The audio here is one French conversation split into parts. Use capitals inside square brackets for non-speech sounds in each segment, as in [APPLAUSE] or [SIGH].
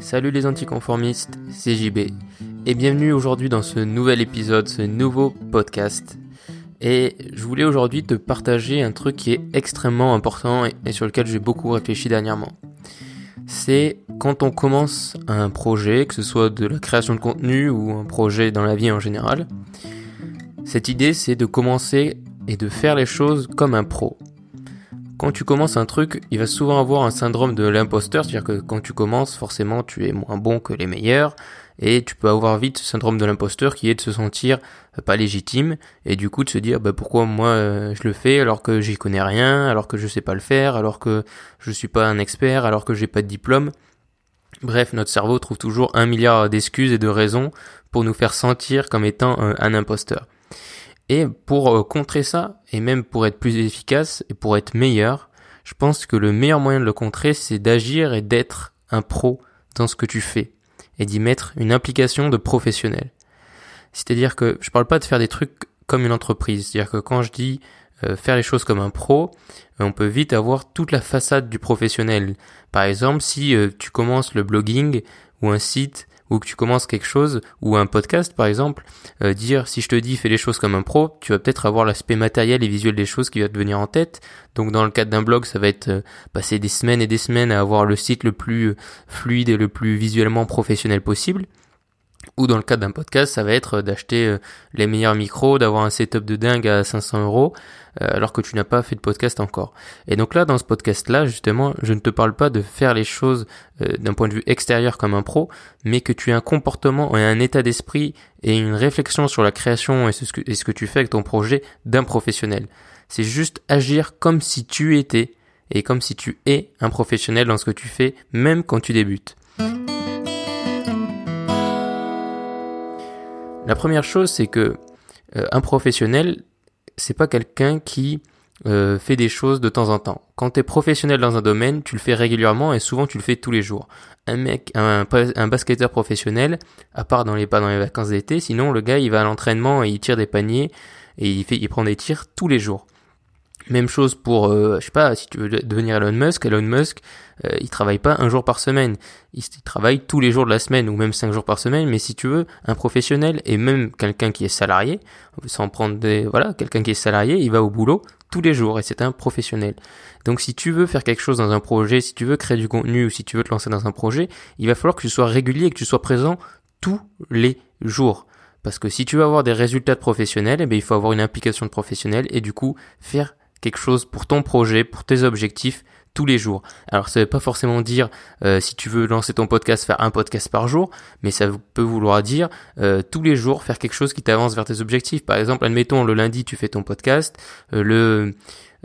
Salut les anticonformistes, c'est JB et bienvenue aujourd'hui dans ce nouvel épisode, ce nouveau podcast. Et je voulais aujourd'hui te partager un truc qui est extrêmement important et, sur lequel j'ai beaucoup réfléchi dernièrement. C'est quand on commence un projet, que ce soit de la création de contenu ou un projet dans la vie en général, cette idée c'est de commencer et de faire les choses comme un pro quand tu commences un truc, il va souvent avoir un syndrome de l'imposteur, c'est-à-dire que quand tu commences, forcément, tu es moins bon que les meilleurs, et tu peux avoir vite ce syndrome de l'imposteur qui est de se sentir euh, pas légitime, et du coup de se dire bah pourquoi moi euh, je le fais alors que j'y connais rien, alors que je sais pas le faire, alors que je suis pas un expert, alors que j'ai pas de diplôme. Bref, notre cerveau trouve toujours un milliard d'excuses et de raisons pour nous faire sentir comme étant un imposteur. Et pour euh, contrer ça, et même pour être plus efficace et pour être meilleur, je pense que le meilleur moyen de le contrer, c'est d'agir et d'être un pro dans ce que tu fais et d'y mettre une implication de professionnel. C'est-à-dire que je parle pas de faire des trucs comme une entreprise. C'est-à-dire que quand je dis euh, faire les choses comme un pro, euh, on peut vite avoir toute la façade du professionnel. Par exemple, si tu commences le blogging ou un site ou que tu commences quelque chose, ou un podcast par exemple, euh, dire si je te dis fais les choses comme un pro, tu vas peut-être avoir l'aspect matériel et visuel des choses qui va te venir en tête. Donc dans le cadre d'un blog, ça va être euh, passer des semaines et des semaines à avoir le site le plus fluide et le plus visuellement professionnel possible. Ou dans le cadre d'un podcast, ça va être d'acheter les meilleurs micros, d'avoir un setup de dingue à 500 euros, euh, alors que tu n'as pas fait de podcast encore. Et donc là, dans ce podcast-là, justement, je ne te parle pas de faire les choses euh, d'un point de vue extérieur comme un pro, mais que tu aies un comportement et un état d'esprit et une réflexion sur la création et ce, que, et ce que tu fais avec ton projet d'un professionnel. C'est juste agir comme si tu étais et comme si tu es un professionnel dans ce que tu fais, même quand tu débutes. La première chose, c'est que euh, un professionnel, c'est pas quelqu'un qui euh, fait des choses de temps en temps. Quand tu es professionnel dans un domaine, tu le fais régulièrement et souvent tu le fais tous les jours. Un mec, un, un basketteur professionnel, à part dans les pas dans les vacances d'été, sinon le gars il va à l'entraînement et il tire des paniers et il fait, il prend des tirs tous les jours. Même chose pour, euh, je sais pas, si tu veux devenir Elon Musk, Elon Musk, euh, il travaille pas un jour par semaine, il, travaille tous les jours de la semaine ou même cinq jours par semaine. Mais si tu veux, un professionnel et même quelqu'un qui est salarié, sans prendre des, voilà, quelqu'un qui est salarié, il va au boulot tous les jours et c'est un professionnel. Donc si tu veux faire quelque chose dans un projet, si tu veux créer du contenu ou si tu veux te lancer dans un projet, il va falloir que tu sois régulier et que tu sois présent tous les jours. Parce que si tu veux avoir des résultats de professionnels, eh bien, il faut avoir une implication de professionnel et du coup faire quelque chose pour ton projet, pour tes objectifs tous les jours. Alors ça veut pas forcément dire euh, si tu veux lancer ton podcast faire un podcast par jour, mais ça peut vouloir dire euh, tous les jours faire quelque chose qui t'avance vers tes objectifs. Par exemple, admettons le lundi tu fais ton podcast, euh, le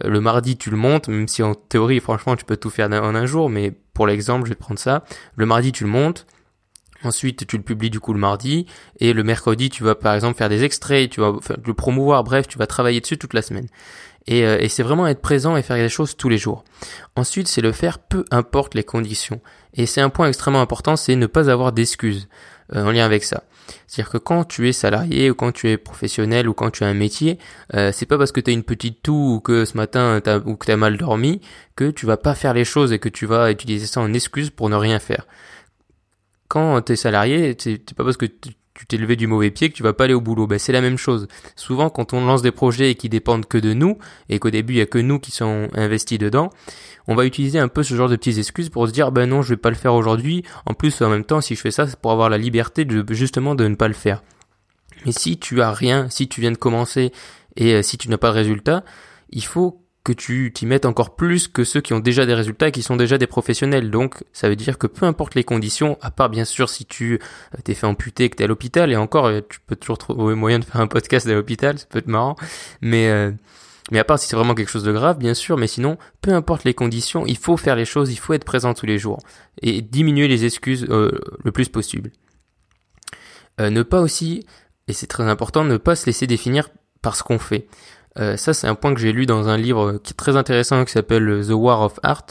le mardi tu le montes, même si en théorie franchement tu peux tout faire en un jour, mais pour l'exemple je vais prendre ça. Le mardi tu le montes, Ensuite, tu le publies du coup le mardi et le mercredi, tu vas par exemple faire des extraits, tu vas le promouvoir, bref, tu vas travailler dessus toute la semaine. Euh, et, c'est vraiment être présent et faire des choses tous les jours. Ensuite, c'est le faire peu importe les conditions. Et c'est un point extrêmement important, c'est ne pas avoir d'excuses euh, en lien avec ça. C'est-à-dire que quand tu es salarié ou quand tu es professionnel ou quand tu as un métier, euh, c'est pas parce que tu as une petite toux ou que ce matin ou que tu as mal dormi que tu vas pas faire les choses et que tu vas utiliser ça en excuse pour ne rien faire. Quand tu es salarié, c'est pas parce que tu t'es levé du mauvais pied que tu vas pas aller au boulot. Ben, c'est la même chose. Souvent, quand on lance des projets qui dépendent que de nous, et qu'au début, il y a que nous qui sont investis dedans, on va utiliser un peu ce genre de petites excuses pour se dire, ben non, je vais pas le faire aujourd'hui. En plus, en même temps, si je fais ça, c'est pour avoir la liberté de, justement, de ne pas le faire. Mais si tu as rien, si tu viens de commencer, et euh, si tu n'as pas de résultat, il faut que tu t'y mettes encore plus que ceux qui ont déjà des résultats et qui sont déjà des professionnels. Donc ça veut dire que peu importe les conditions, à part bien sûr si tu euh, t'es fait amputer que t'es à l'hôpital, et encore euh, tu peux toujours trouver [LAUGHS] moyen de faire un podcast à l'hôpital, ça peut être marrant, mais euh, mais à part si c'est vraiment quelque chose de grave, bien sûr, mais sinon, peu importe les conditions, il faut faire les choses, il faut être présent tous les jours et diminuer les excuses le plus possible. ne pas aussi, et c'est très important, ne pas se laisser définir par ce qu'on fait. Euh, ça, c'est un point que j'ai lu dans un livre qui est très intéressant qui s'appelle The War of Art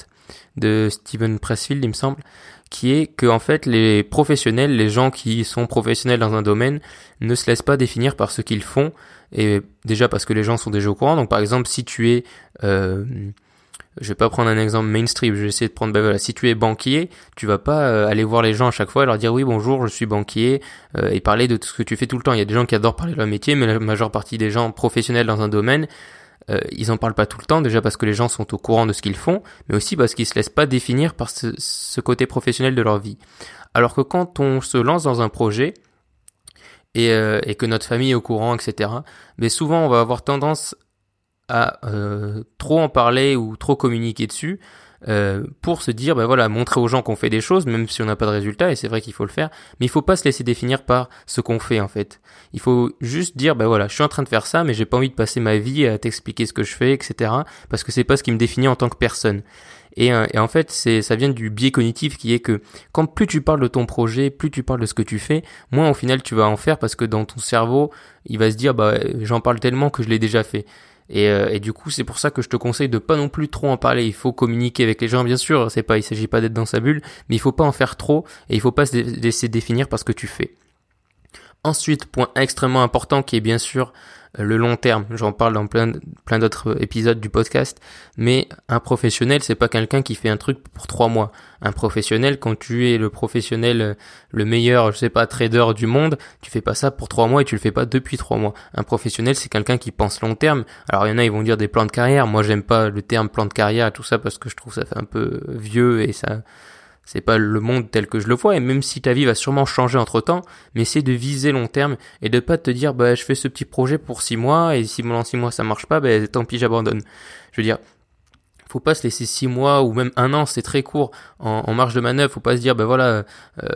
de Stephen Pressfield, il me semble, qui est que en fait les professionnels, les gens qui sont professionnels dans un domaine, ne se laissent pas définir par ce qu'ils font et déjà parce que les gens sont déjà au courant. Donc par exemple, si tu es euh, je vais pas prendre un exemple mainstream, je vais essayer de prendre, ben voilà, si tu es banquier, tu vas pas euh, aller voir les gens à chaque fois et leur dire oui bonjour, je suis banquier euh, et parler de tout ce que tu fais tout le temps. Il y a des gens qui adorent parler de leur métier, mais la majeure partie des gens professionnels dans un domaine, euh, ils en parlent pas tout le temps, déjà parce que les gens sont au courant de ce qu'ils font, mais aussi parce qu'ils se laissent pas définir par ce, ce côté professionnel de leur vie. Alors que quand on se lance dans un projet, et, et, que notre famille est au courant, etc. Mais souvent, on va avoir tendance à euh, trop en parler ou trop communiquer dessus euh, pour se dire ben voilà montrer aux gens qu'on fait des choses même si on n'a pas de résultat et c'est vrai qu'il faut le faire mais il faut pas se laisser définir par ce qu'on fait en fait. Il faut juste dire ben voilà je suis en train de faire ça mais j'ai pas envie de passer ma vie à t'expliquer ce que je fais etc parce que c'est pas ce qui me définit en tant que personne. Et, euh, et en fait c'est ça vient du biais cognitif qui est que quand plus tu parles de ton projet plus tu parles de ce que tu fais moins au final tu vas en faire parce que dans ton cerveau il va se dire bah j'en parle tellement que je l'ai déjà fait et, euh, et, du coup, c'est pour ça que je te conseille de pas non plus trop en parler. Il faut communiquer avec les gens, bien sûr. C'est pas, il s'agit pas d'être dans sa bulle, mais il faut pas en faire trop et il faut pas se laisser définir par ce que tu fais. Ensuite, point extrêmement important qui est bien sûr le long terme. J'en parle dans plein, d'autres épisodes du podcast. Mais un professionnel, c'est pas quelqu'un qui fait un truc pour trois mois. Un professionnel, quand tu es le professionnel, le meilleur, je sais pas, trader du monde, tu fais pas ça pour trois mois et tu le fais pas depuis trois mois. Un professionnel, c'est quelqu'un qui pense long terme. Alors il y en a, ils vont dire des plans de carrière. Moi, j'aime pas le terme plan de carrière et tout ça parce que je trouve ça fait un peu vieux et ça, c'est pas le monde tel que je le vois et même si ta vie va sûrement changer entre temps mais c'est de viser long terme et de pas te dire bah je fais ce petit projet pour six mois et si pendant six mois ça marche pas bah tant pis j'abandonne. Je veux dire faut pas se laisser six mois ou même un an c'est très court en, en, marge de manœuvre faut pas se dire bah voilà euh,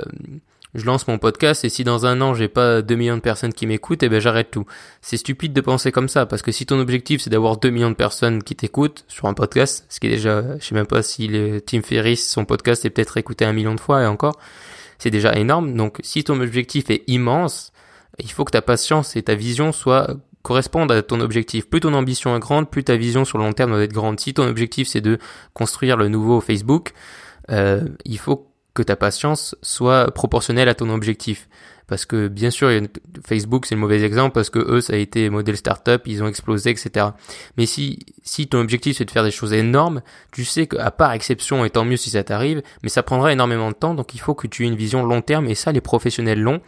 je lance mon podcast et si dans un an j'ai pas 2 millions de personnes qui m'écoutent, eh ben j'arrête tout. C'est stupide de penser comme ça parce que si ton objectif c'est d'avoir 2 millions de personnes qui t'écoutent sur un podcast, ce qui est déjà, je sais même pas si le Tim Ferriss son podcast est peut-être écouté un million de fois et encore, c'est déjà énorme. Donc si ton objectif est immense, il faut que ta patience et ta vision soient correspondent à ton objectif. Plus ton ambition est grande, plus ta vision sur le long terme doit être grande. Si ton objectif c'est de construire le nouveau Facebook, euh, il faut que ta patience soit proportionnelle à ton objectif. Parce que bien sûr, Facebook c'est le mauvais exemple parce que eux ça a été modèle startup, ils ont explosé, etc. Mais si si ton objectif c'est de faire des choses énormes, tu sais qu'à part exception et tant mieux si ça t'arrive, mais ça prendra énormément de temps, donc il faut que tu aies une vision long terme et ça les professionnels l'ont.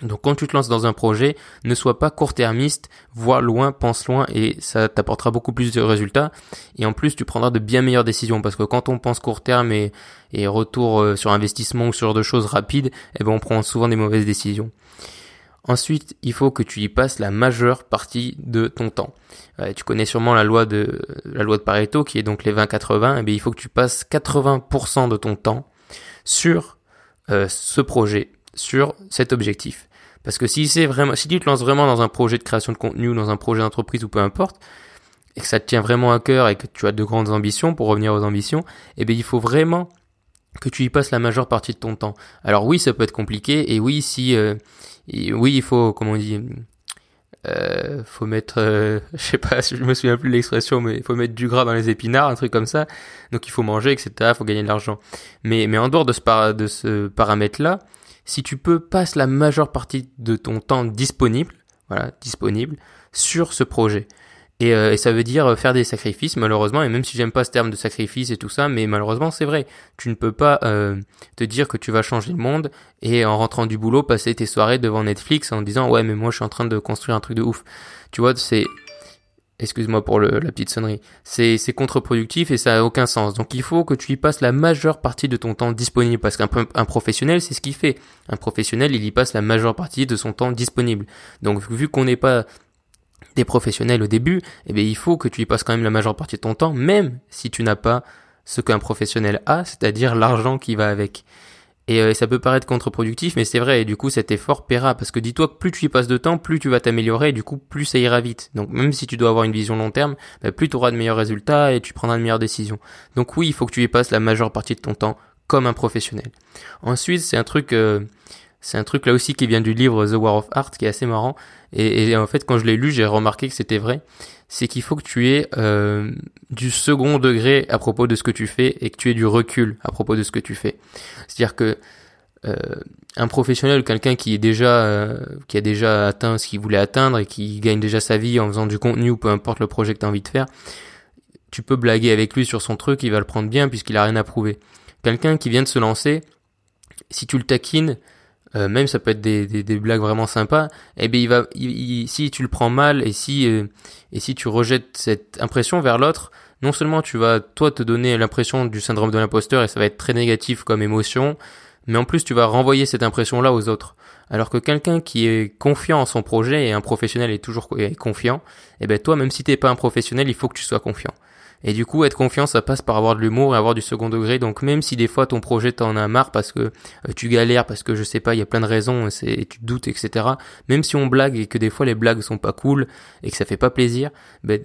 Donc quand tu te lances dans un projet, ne sois pas court-termiste, vois loin, pense loin et ça t'apportera beaucoup plus de résultats. Et en plus, tu prendras de bien meilleures décisions parce que quand on pense court terme et, et retour euh, sur investissement ou sur de choses rapides, eh ben on prend souvent des mauvaises décisions. Ensuite, il faut que tu y passes la majeure partie de ton temps. Euh, tu connais sûrement la loi de la loi de Pareto qui est donc les 20-80. Eh bien, il faut que tu passes 80% de ton temps sur euh, ce projet sur cet objectif. Parce que si c'est vraiment, si tu te lances vraiment dans un projet de création de contenu ou dans un projet d'entreprise ou peu importe, et que ça te tient vraiment à cœur et que tu as de grandes ambitions, pour revenir aux ambitions, eh bien, il faut vraiment que tu y passes la majeure partie de ton temps. Alors oui, ça peut être compliqué, et oui, si, euh, oui, il faut, comment on dit, euh, faut mettre, euh, [LAUGHS] je sais pas, je me souviens plus de l'expression, mais il faut mettre du gras dans les épinards, un truc comme ça. Donc il faut manger, etc. Faut gagner de l'argent. Mais, mais en dehors de ce paramètre-là, si tu peux passer la majeure partie de ton temps disponible, voilà, disponible sur ce projet. Et, euh, et, ça veut dire faire des sacrifices, malheureusement, et même si j'aime pas ce terme de sacrifice et tout ça, mais malheureusement c'est vrai. Tu ne peux pas euh, te dire que tu vas changer le monde et en rentrant du boulot passer tes soirées devant Netflix en disant ouais mais moi je suis en train de construire un truc de ouf. Tu vois, c'est excuse-moi pour la petite sonnerie, c'est, contre-productif et ça a aucun sens. Donc il faut que tu y passes la majeure partie de ton temps disponible parce qu'un un professionnel, c'est ce qu'il fait. Un professionnel, il y passe la majeure partie de son temps disponible. Donc vu qu'on n'est pas des professionnels au début, eh bien il faut que tu y passes quand même la majeure partie de ton temps, même si tu n'as pas ce qu'un professionnel a, c'est-à-dire l'argent qui va avec. Euh, et ça peut paraître contre-productif, mais c'est vrai, et du coup cet effort paiera, parce que dis-toi que plus tu y passes de temps, plus tu vas t'améliorer, et du coup plus ça ira vite. Donc même si tu dois avoir une vision long terme, bah, plus tu auras de meilleurs résultats et tu prendras de meilleures décisions. Donc oui, il faut que tu y passes la majeure partie de ton temps comme un professionnel. Ensuite, c'est un truc... Euh, c'est un truc là aussi qui vient du livre The War of Art qui est assez marrant. Et, en fait, quand je l'ai lu, j'ai remarqué que c'était vrai. C'est qu'il faut que tu aies euh, du second degré à propos de ce que tu fais et que tu aies du recul à propos de ce que tu fais. C'est-à-dire que euh, un professionnel quelqu'un qui est déjà euh, qui a déjà atteint ce qu'il voulait atteindre et qui gagne déjà sa vie en faisant du contenu ou peu importe le projet que tu as envie de faire, tu peux blaguer avec lui sur son truc, il va le prendre bien puisqu'il a rien à prouver. Quelqu'un qui vient de se lancer, si tu le taquines, euh, même ça peut être des, des, des, blagues vraiment sympas, eh bien il va, si tu le prends mal et si euh, et si tu rejettes cette impression vers l'autre, non seulement tu vas toi te donner l'impression du syndrome de l'imposteur et ça va être très négatif comme émotion, mais en plus tu vas renvoyer cette impression là aux autres. Alors que quelqu'un qui est confiant en son projet et un professionnel est toujours confiant, eh ben toi même si t'es pas un professionnel, il faut que tu sois confiant. Et du coup, être confiant, ça passe par avoir de l'humour et avoir du second degré. Donc même si des fois ton projet t'en a marre parce que euh, tu galères, parce que je sais pas, il y a plein de raisons, c'est tu doutes, etc. Même si on blague et que des fois les blagues sont pas cool et que ça fait pas plaisir, ben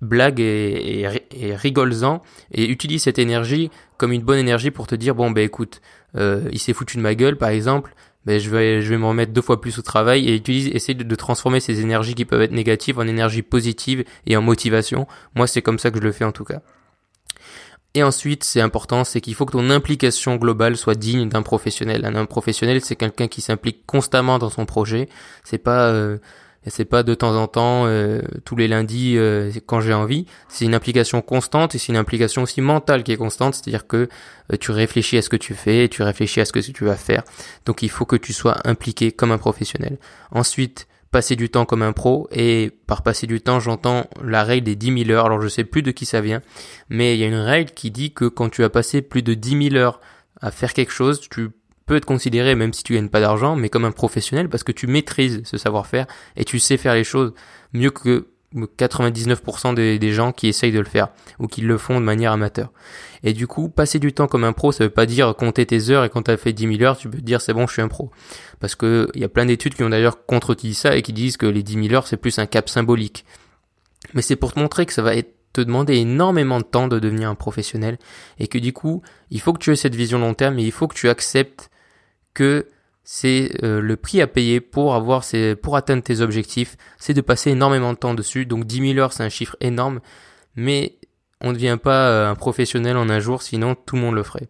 blague et, et, rigole-en et utilise cette énergie comme une bonne énergie pour te dire bon ben écoute, euh, il s'est foutu de ma gueule par exemple, ben je vais je vais me remettre deux fois plus au travail et utilise essayer de, transformer ces énergies qui peuvent être négatives en énergie positive et en motivation. Moi c'est comme ça que je le fais en tout cas. Et ensuite, c'est important, c'est qu'il faut que ton implication globale soit digne d'un professionnel. Un, professionnel, c'est quelqu'un qui s'implique constamment dans son projet. C'est pas euh, et c'est pas de temps en temps, euh, tous les lundis, euh, quand j'ai envie. C'est une implication constante et c'est une implication aussi mentale qui est constante, c'est-à-dire que euh, tu réfléchis à ce que tu fais, et tu réfléchis à ce que tu vas faire. Donc il faut que tu sois impliqué comme un professionnel. Ensuite, passer du temps comme un pro et par passer du temps, j'entends la règle des 10 000 heures. Alors je sais plus de qui ça vient, mais il y a une règle qui dit que quand tu as passé plus de 10 000 heures à faire quelque chose, tu peut être considéré, même si tu gagnes pas d'argent, mais comme un professionnel parce que tu maîtrises ce savoir-faire et tu sais faire les choses mieux que 99% des, gens qui essayent de le faire ou qui le font de manière amateur. Et du coup, passer du temps comme un pro, ça veut pas dire compter tes heures et quand tu as fait 10 000 heures, tu peux te dire c'est bon, je suis un pro. Parce que il y a plein d'études qui ont d'ailleurs contredit ça et qui disent que les 10 000 heures, c'est plus un cap symbolique. Mais c'est pour te montrer que ça va être te demander énormément de temps de devenir un professionnel et que du coup, il faut que tu aies cette vision long terme et il faut que tu acceptes que c'est euh, le prix à payer pour avoir ces, pour atteindre tes objectifs, c'est de passer énormément de temps dessus. Donc 10 000 heures, c'est un chiffre énorme, mais on ne devient pas euh, un professionnel en un jour, sinon tout le monde le ferait.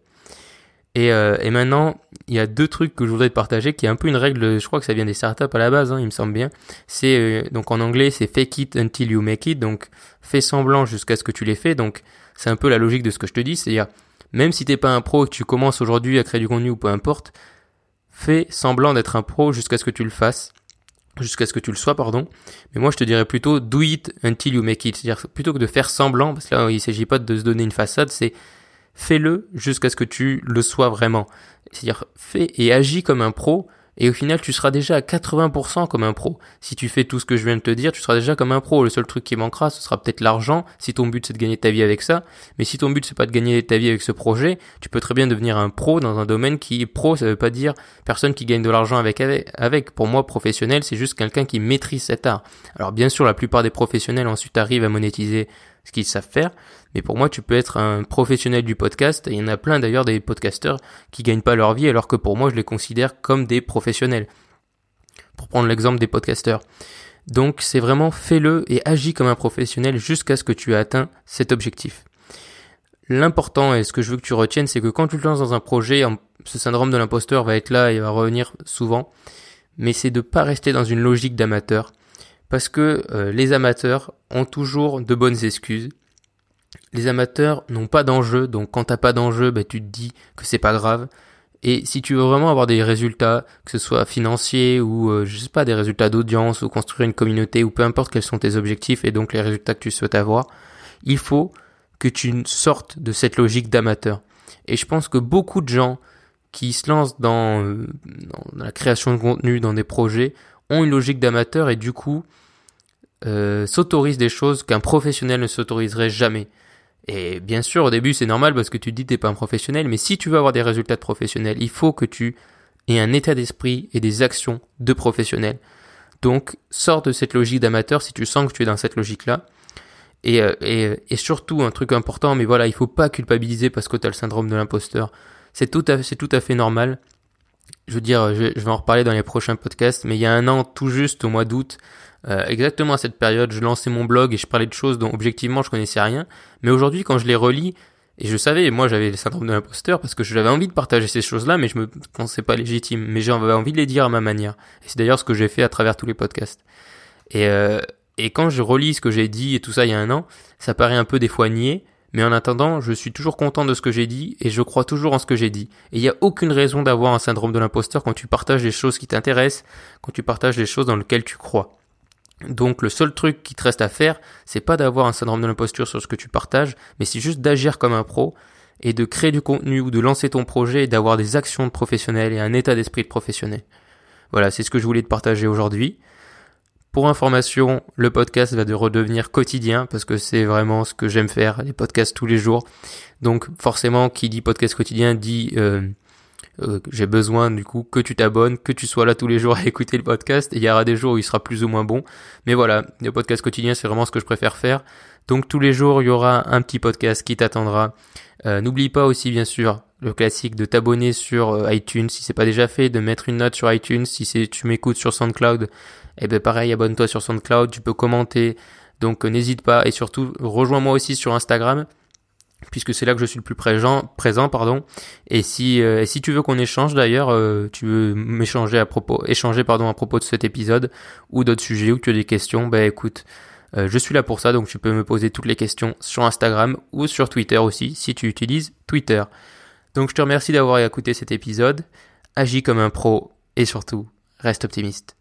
Et, euh, et maintenant, il y a deux trucs que je voudrais te partager, qui est un peu une règle, je crois que ça vient des startups à la base, hein, il me semble bien. C'est donc en anglais, c'est fake it until you make it, donc fais semblant jusqu'à ce que tu l'aies fait. Donc c'est un peu la logique de ce que je te dis, c'est-à-dire même si t'es pas un pro et que tu commences aujourd'hui à créer du contenu ou peu importe, fais semblant d'être un pro jusqu'à ce que tu le fasses, jusqu'à ce que tu le sois, pardon. Mais moi, je te dirais plutôt do it until you make it. C'est-à-dire, plutôt que de faire semblant, parce que là, il s'agit pas de se donner une façade, c'est fais-le jusqu'à ce que tu le sois vraiment. C'est-à-dire, fais et agis comme un pro et au final tu seras déjà à 80% comme un pro. Si tu fais tout ce que je viens de te dire, tu seras déjà comme un pro. Le seul truc qui manquera, ce sera peut-être l'argent, si ton but c'est de gagner ta vie avec ça. Mais si ton but c'est pas de gagner ta vie avec ce projet, tu peux très bien devenir un pro dans un domaine qui est pro, ça veut pas dire personne qui gagne de l'argent avec, avec. Pour moi, professionnel, c'est juste quelqu'un qui maîtrise cet art. Alors bien sûr, la plupart des professionnels ensuite arrivent à monétiser ce qu'ils savent faire. Mais pour moi, tu peux être un professionnel du podcast. Et il y en a plein d'ailleurs des podcasteurs qui gagnent pas leur vie, alors que pour moi, je les considère comme des professionnels. Pour prendre l'exemple des podcasteurs. Donc c'est vraiment fais-le et agis comme un professionnel jusqu'à ce que tu aies atteint cet objectif. L'important et ce que je veux que tu retiennes, c'est que quand tu te lances dans un projet, ce syndrome de l'imposteur va être là et va revenir souvent, mais c'est de pas rester dans une logique d'amateur parce que euh, les amateurs ont toujours de bonnes excuses. Les amateurs n'ont pas d'enjeu, donc quand t'as pas d'enjeu, bah, tu te dis que c'est pas grave. Et si tu veux vraiment avoir des résultats, que ce soit financiers ou euh, je sais pas des résultats d'audience ou construire une communauté ou peu importe quels sont tes objectifs et donc les résultats que tu souhaites avoir, il faut que tu sortes de cette logique d'amateur. Et je pense que beaucoup de gens qui se lancent dans, euh, dans la création de contenu, dans des projets, ont une logique d'amateur et du coup euh, s'autorisent des choses qu'un professionnel ne s'autoriserait jamais. Et bien sûr, au début, c'est normal parce que tu te dis t'es pas un professionnel, mais si tu veux avoir des résultats de professionnel, il faut que tu aies un état d'esprit et des actions de professionnel. Donc, sors de cette logique d'amateur si tu sens que tu es dans cette logique-là. Et, euh, et, et, surtout, un truc important, mais voilà, il faut pas culpabiliser parce que tu as le syndrome de l'imposteur. C'est tout à fait normal je veux dire, je, vais en reparler dans les prochains podcasts, mais il y a un an, tout juste au mois d'août, euh, exactement à cette période, je lançais mon blog et je parlais de choses dont objectivement je connaissais rien. Mais aujourd'hui, quand je les relis, et je savais, moi j'avais le syndrome de l'imposteur parce que j'avais envie de partager ces choses-là, mais je me pensais pas légitime. Mais j'avais envie de les dire à ma manière. Et c'est d'ailleurs ce que j'ai fait à travers tous les podcasts. Et, euh, Et quand je relis ce que j'ai dit et tout ça il y a un an, ça paraît un peu des fois niais, mais en attendant, je suis toujours content de ce que j'ai dit et je crois toujours en ce que j'ai dit. Et il n'y a aucune raison d'avoir un syndrome de l'imposteur quand tu partages des choses qui t'intéressent, quand tu partages des choses dans lesquelles tu crois. Donc le seul truc qui te reste à faire, c'est pas d'avoir un syndrome de l'imposture sur ce que tu partages, mais c'est juste d'agir comme un pro et de créer du contenu ou de lancer ton projet et d'avoir des actions de et un état d'esprit de professionnel. Voilà, c'est ce que je voulais te partager aujourd'hui. Pour information, le podcast va de redevenir quotidien parce que c'est vraiment ce que j'aime faire, les podcasts tous les jours. Donc forcément, qui dit podcast quotidien dit euh, euh, j'ai besoin du coup que tu t'abonnes, que tu sois là tous les jours à écouter le podcast. Il y aura des jours où il sera plus ou moins bon. Mais voilà, le podcast quotidien, c'est vraiment ce que je préfère faire. Donc tous les jours, il y aura un petit podcast qui t'attendra. Euh, n'oublie pas aussi bien sûr le classique de t'abonner sur iTunes si c'est pas déjà fait, de mettre une note sur iTunes si c'est tu m'écoutes sur SoundCloud et eh ben pareil, abonne-toi sur SoundCloud, tu peux commenter. Donc euh, n'hésite pas et surtout rejoins-moi aussi sur Instagram puisque c'est là que je suis le plus présent, pardon. Et si euh, si tu veux qu'on échange d'ailleurs, euh, tu veux m'échanger à propos échanger pardon à propos de cet épisode ou d'autres sujets ou tu as des questions, ben écoute, je suis là pour ça donc tu peux me poser toutes les questions sur Instagram ou sur Twitter aussi si tu utilises Twitter. Donc je te remercie d'avoir écouté cet épisode. Agis comme un pro et surtout reste optimiste.